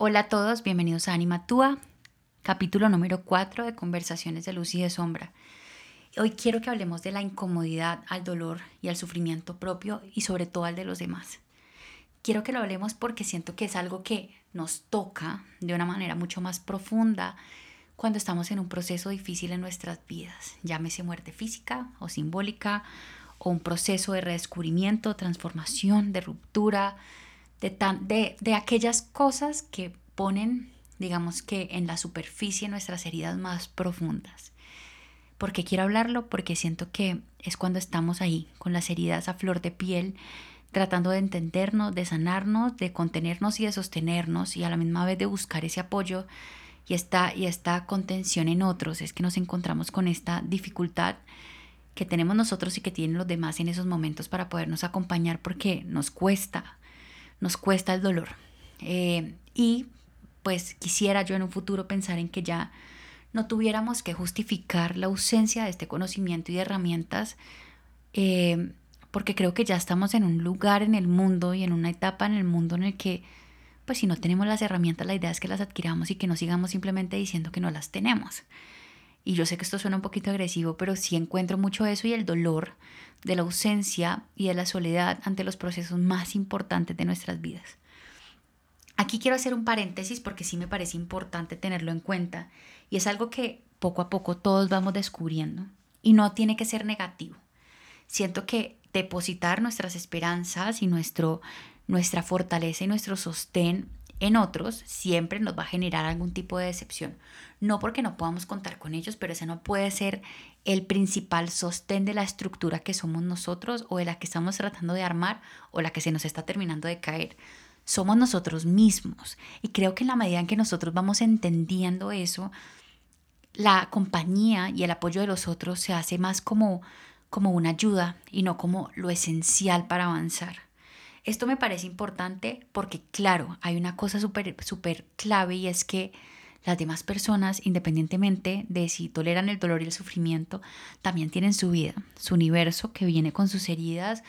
Hola a todos, bienvenidos a Anima Tua, capítulo número 4 de Conversaciones de Luz y de Sombra. Hoy quiero que hablemos de la incomodidad al dolor y al sufrimiento propio y sobre todo al de los demás. Quiero que lo hablemos porque siento que es algo que nos toca de una manera mucho más profunda cuando estamos en un proceso difícil en nuestras vidas, llámese muerte física o simbólica o un proceso de redescubrimiento, transformación, de ruptura, de, tan, de, de aquellas cosas que ponen, digamos que en la superficie nuestras heridas más profundas. ¿Por qué quiero hablarlo? Porque siento que es cuando estamos ahí, con las heridas a flor de piel, tratando de entendernos, de sanarnos, de contenernos y de sostenernos y a la misma vez de buscar ese apoyo y esta, y esta contención en otros. Es que nos encontramos con esta dificultad que tenemos nosotros y que tienen los demás en esos momentos para podernos acompañar porque nos cuesta, nos cuesta el dolor. Eh, y pues quisiera yo en un futuro pensar en que ya no tuviéramos que justificar la ausencia de este conocimiento y de herramientas, eh, porque creo que ya estamos en un lugar en el mundo y en una etapa en el mundo en el que, pues si no tenemos las herramientas, la idea es que las adquiramos y que no sigamos simplemente diciendo que no las tenemos. Y yo sé que esto suena un poquito agresivo, pero sí encuentro mucho eso y el dolor de la ausencia y de la soledad ante los procesos más importantes de nuestras vidas. Aquí quiero hacer un paréntesis porque sí me parece importante tenerlo en cuenta y es algo que poco a poco todos vamos descubriendo y no tiene que ser negativo. Siento que depositar nuestras esperanzas y nuestro, nuestra fortaleza y nuestro sostén en otros siempre nos va a generar algún tipo de decepción. No porque no podamos contar con ellos, pero ese no puede ser el principal sostén de la estructura que somos nosotros o de la que estamos tratando de armar o la que se nos está terminando de caer somos nosotros mismos. Y creo que en la medida en que nosotros vamos entendiendo eso, la compañía y el apoyo de los otros se hace más como, como una ayuda y no como lo esencial para avanzar. Esto me parece importante porque, claro, hay una cosa súper súper clave y es que las demás personas, independientemente de si toleran el dolor y el sufrimiento, también tienen su vida, su universo que viene con sus heridas,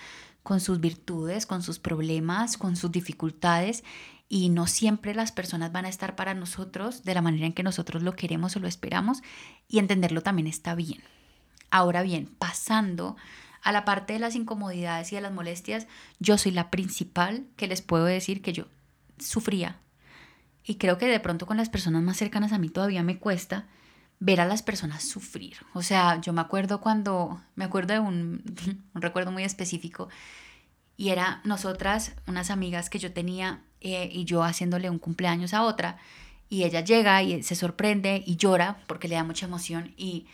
con sus virtudes, con sus problemas, con sus dificultades y no siempre las personas van a estar para nosotros de la manera en que nosotros lo queremos o lo esperamos y entenderlo también está bien. Ahora bien, pasando a la parte de las incomodidades y de las molestias, yo soy la principal que les puedo decir que yo sufría y creo que de pronto con las personas más cercanas a mí todavía me cuesta ver a las personas sufrir. O sea, yo me acuerdo cuando, me acuerdo de un, un recuerdo muy específico, y era nosotras, unas amigas que yo tenía, eh, y yo haciéndole un cumpleaños a otra, y ella llega y se sorprende y llora porque le da mucha emoción, y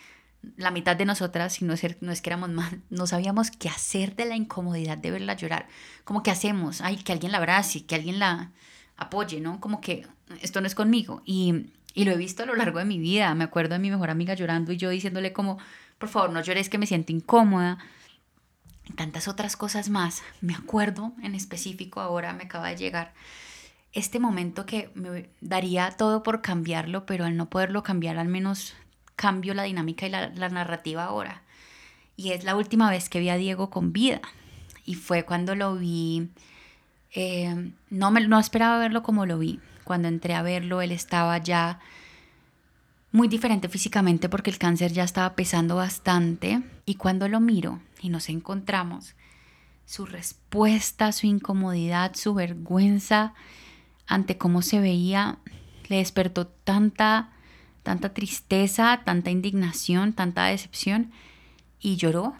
la mitad de nosotras, si no es, no es que éramos más, no sabíamos qué hacer de la incomodidad de verla llorar. Como que hacemos, ay, que alguien la abrace, que alguien la apoye, ¿no? Como que esto no es conmigo. Y y lo he visto a lo largo de mi vida. Me acuerdo de mi mejor amiga llorando y yo diciéndole como, por favor, no llores que me siento incómoda. Y tantas otras cosas más. Me acuerdo en específico ahora, me acaba de llegar este momento que me daría todo por cambiarlo, pero al no poderlo cambiar, al menos cambio la dinámica y la, narrativa ahora. Y es la última vez que vi a Diego con vida. Y fue cuando lo vi, eh, no, me, no esperaba verlo como lo vi cuando entré a verlo, él estaba ya muy diferente físicamente porque el cáncer ya estaba pesando bastante. Y cuando lo miro y nos encontramos, su respuesta, su incomodidad, su vergüenza ante cómo se veía, le despertó tanta, tanta tristeza, tanta indignación, tanta decepción. Y lloró.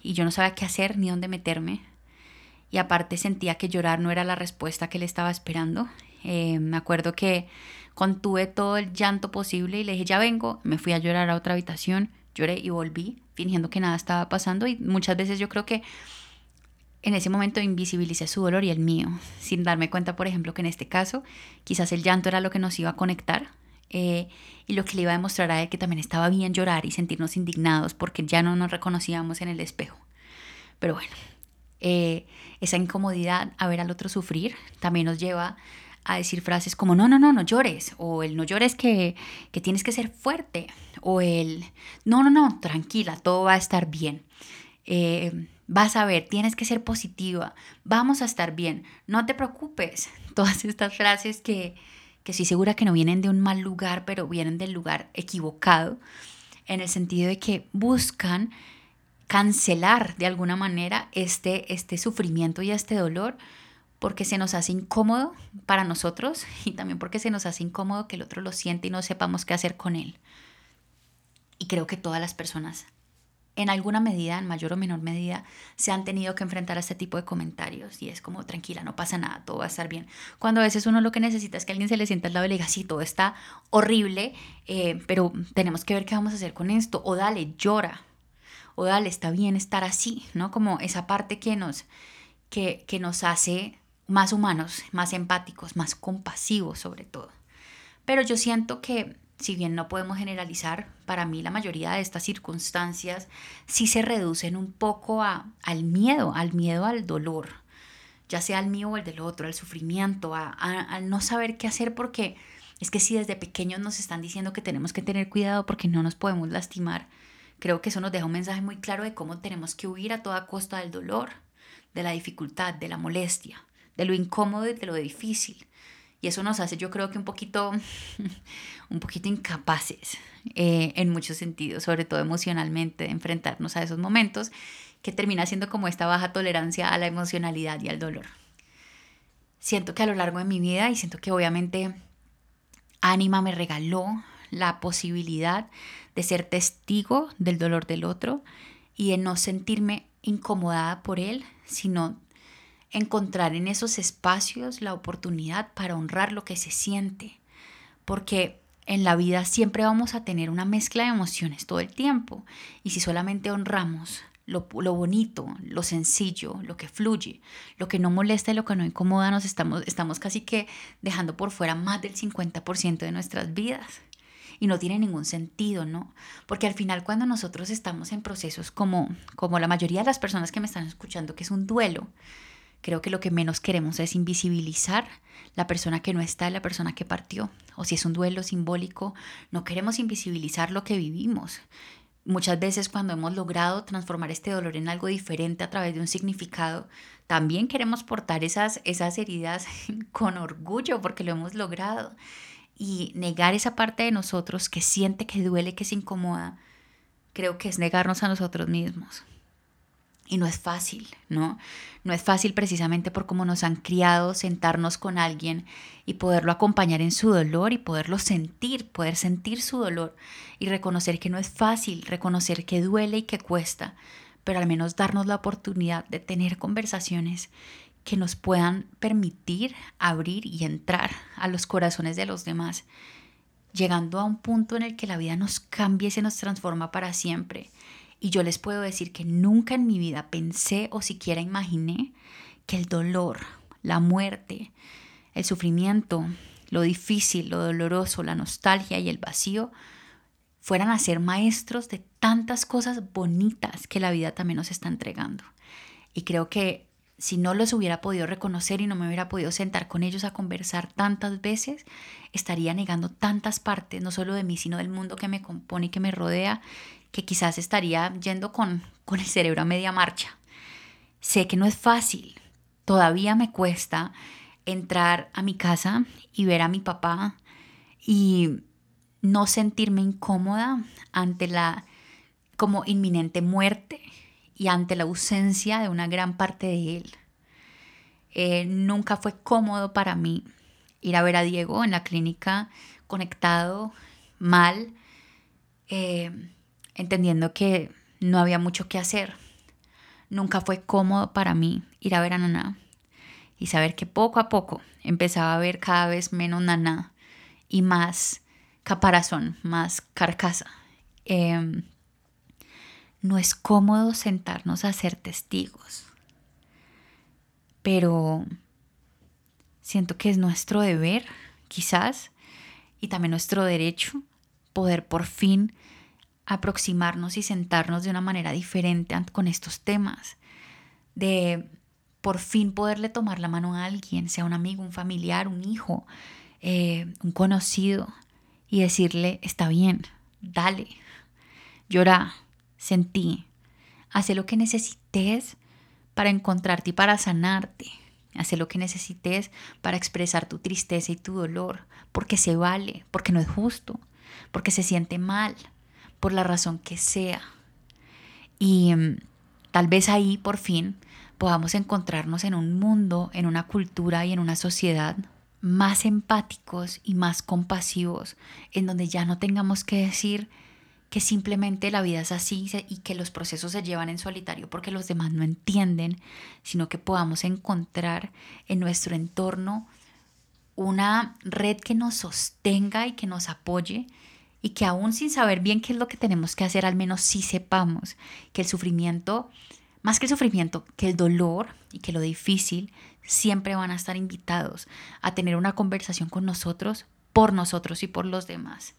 Y yo no sabía qué hacer ni dónde meterme. Y aparte sentía que llorar no era la respuesta que le estaba esperando. Eh, me acuerdo que contuve todo el llanto posible y le dije, ya vengo, me fui a llorar a otra habitación, lloré y volví, fingiendo que nada estaba pasando y muchas veces yo creo que en ese momento invisibilicé su dolor y el mío, sin darme cuenta, por ejemplo, que en este caso quizás el llanto era lo que nos iba a conectar eh, y lo que le iba a demostrar a él que también estaba bien llorar y sentirnos indignados porque ya no nos reconocíamos en el espejo. Pero bueno, eh, esa incomodidad a ver al otro sufrir también nos lleva a decir frases como no, no, no, no llores, o el no llores que, que tienes que ser fuerte, o el no, no, no, tranquila, todo va a estar bien. Eh, vas a ver, tienes que ser positiva, vamos a estar bien, no te preocupes. Todas estas frases que, que estoy segura que no vienen de un mal lugar, pero vienen del lugar equivocado, en el sentido de que buscan cancelar de alguna manera este, este sufrimiento y este dolor porque se nos hace incómodo para nosotros y también porque se nos hace incómodo que el otro lo siente y no sepamos qué hacer con él. Y creo que todas las personas en alguna medida, en mayor o menor medida, se han tenido que enfrentar a este tipo de comentarios y es como, tranquila, no pasa nada, todo va a estar bien. Cuando a veces uno lo que necesita es que alguien se le sienta al lado y le diga, sí, todo está horrible, eh, pero tenemos que ver qué vamos a hacer con esto, o dale, llora, o dale, está bien estar así, ¿no? Como esa parte que nos, que, que nos hace más humanos, más empáticos, más compasivos sobre todo. Pero yo siento que si bien no podemos generalizar, para mí la mayoría de estas circunstancias sí se reducen un poco a, al miedo, al miedo al dolor, ya sea al mío o el del otro, al sufrimiento, a, al no saber qué hacer porque es que si desde pequeños nos están diciendo que tenemos que tener cuidado porque no nos podemos lastimar, creo que eso nos deja un mensaje muy claro de cómo tenemos que huir a toda costa del dolor, de la dificultad, de la molestia, de lo incómodo y de lo difícil. Y eso nos hace, yo creo que un poquito, un poquito incapaces eh, en muchos sentidos, sobre todo emocionalmente, de enfrentarnos a esos momentos, que termina siendo como esta baja tolerancia a la emocionalidad y al dolor. Siento que a lo largo de mi vida, y siento que obviamente Anima me regaló la posibilidad de ser testigo del dolor del otro y de no sentirme incomodada por él, sino encontrar en esos espacios la oportunidad para honrar lo que se siente, porque en la vida siempre vamos a tener una mezcla de emociones todo el tiempo, y si solamente honramos lo, bonito, lo sencillo, lo que fluye, lo que no molesta y lo que no incomoda, nos estamos, estamos casi que dejando por fuera más del 50% de nuestras vidas. Y no tiene ningún sentido, ¿no? Porque al final cuando nosotros estamos en procesos como, como la mayoría de las personas que me están escuchando, que es un duelo, Creo que lo que menos queremos es invisibilizar la persona que no está, la persona que partió. O si es un duelo simbólico, no queremos invisibilizar lo que vivimos. Muchas veces cuando hemos logrado transformar este dolor en algo diferente a través de un significado, también queremos portar esas, esas heridas con orgullo porque lo hemos logrado. Y negar esa parte de nosotros que siente, que duele, que se incomoda, creo que es negarnos a nosotros mismos. Y no es fácil, ¿no? No es fácil precisamente por cómo nos han criado sentarnos con alguien y poderlo acompañar en su dolor y poderlo sentir, poder sentir su dolor y reconocer que no es fácil, reconocer que duele y que cuesta, pero al menos darnos la oportunidad de tener conversaciones que nos puedan permitir abrir y entrar a los corazones de los demás, llegando a un punto en el que la vida nos cambia y se nos transforma para siempre y yo les puedo decir que nunca en mi vida pensé o siquiera imaginé que el dolor, la muerte, el sufrimiento, lo difícil, lo doloroso, la nostalgia y el vacío fueran a ser maestros de tantas cosas bonitas que la vida también nos está entregando. Y creo que si no los hubiera podido reconocer y no me hubiera podido sentar con ellos a conversar tantas veces, estaría negando tantas partes, no solo de mí, sino del mundo que me compone y que me rodea, que quizás estaría yendo con, con el cerebro a media marcha. Sé que no es fácil, todavía me cuesta entrar a mi casa y ver a mi papá y no sentirme incómoda ante la como inminente muerte y ante la ausencia de una gran parte de él. Eh, nunca fue cómodo para mí ir a ver a Diego en la clínica conectado, mal. Eh, entendiendo que no había mucho que hacer. Nunca fue cómodo para mí ir a ver a Naná y saber que poco a poco empezaba a ver cada vez menos Naná y más caparazón, más carcasa. Em, no es cómodo sentarnos a ser testigos, pero siento que es nuestro deber, quizás, y también nuestro derecho, poder por fin aproximarnos y sentarnos de una manera diferente con estos temas, de por fin poderle tomar la mano a alguien, sea un amigo, un familiar, un hijo, eh, un conocido, y decirle, está bien, dale, llora, sentí, hace lo que necesites para encontrarte y para sanarte. haz lo que necesites para expresar tu tristeza y tu dolor, porque se vale, porque no es justo, porque se siente mal, por la razón que sea. Y mm, tal vez ahí por fin podamos encontrarnos en un mundo, en una cultura y en una sociedad más empáticos y más compasivos, en donde ya no tengamos que decir que simplemente la vida es así y que los procesos se llevan en solitario porque los demás no entienden, sino que podamos encontrar en nuestro entorno una red que nos sostenga y que nos apoye y que aún sin saber bien qué es lo que tenemos que hacer, al menos sí sepamos que el sufrimiento, más que el sufrimiento, que el dolor y que lo difícil siempre van a estar invitados a tener una conversación con nosotros, por nosotros y por los demás.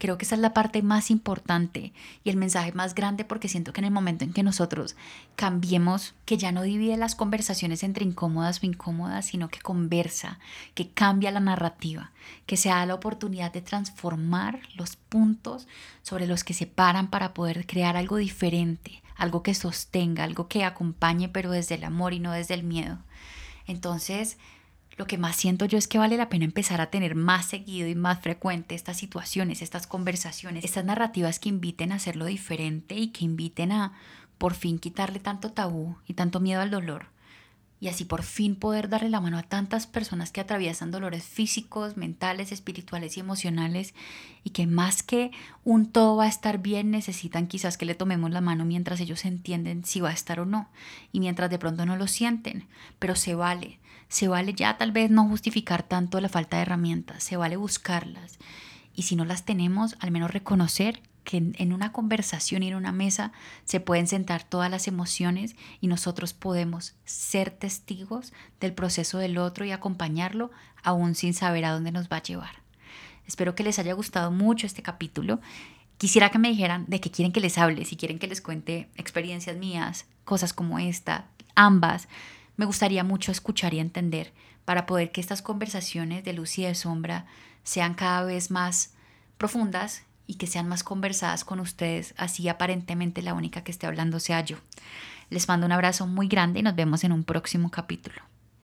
Creo que esa es la parte más importante y el mensaje más grande porque siento que en el momento en que nosotros cambiemos, que ya no divide las conversaciones entre incómodas o incómodas, sino que conversa, que cambia la narrativa, que se da la oportunidad de transformar los puntos sobre los que se paran para poder crear algo diferente, algo que sostenga, algo que acompañe pero desde el amor y no desde el miedo. Entonces, lo que más siento yo es que vale la pena empezar a tener más seguido y más frecuente estas situaciones, estas conversaciones, estas narrativas que inviten a hacerlo diferente y que inviten a por fin quitarle tanto tabú y tanto miedo al dolor. Y así por fin poder darle la mano a tantas personas que atraviesan dolores físicos, mentales, espirituales y emocionales y que más que un todo va a estar bien necesitan quizás que le tomemos la mano mientras ellos entienden si va a estar o no y mientras de pronto no lo sienten, pero se vale, se vale ya tal vez no justificar tanto la falta de herramientas, se vale buscarlas. Y si no las tenemos, al menos reconocer que en una conversación y en una mesa se pueden sentar todas las emociones y nosotros podemos ser testigos del proceso del otro y acompañarlo aún sin saber a dónde nos va a llevar. Espero que les haya gustado mucho este capítulo. Quisiera que me dijeran de qué quieren que les hable, si quieren que les cuente experiencias mías, cosas como esta, ambas. Me gustaría mucho escuchar y entender para poder que estas conversaciones de luz y de sombra sean cada vez más profundas y que sean más conversadas con ustedes, así aparentemente la única que esté hablando sea yo. Les mando un abrazo muy grande y nos vemos en un próximo capítulo.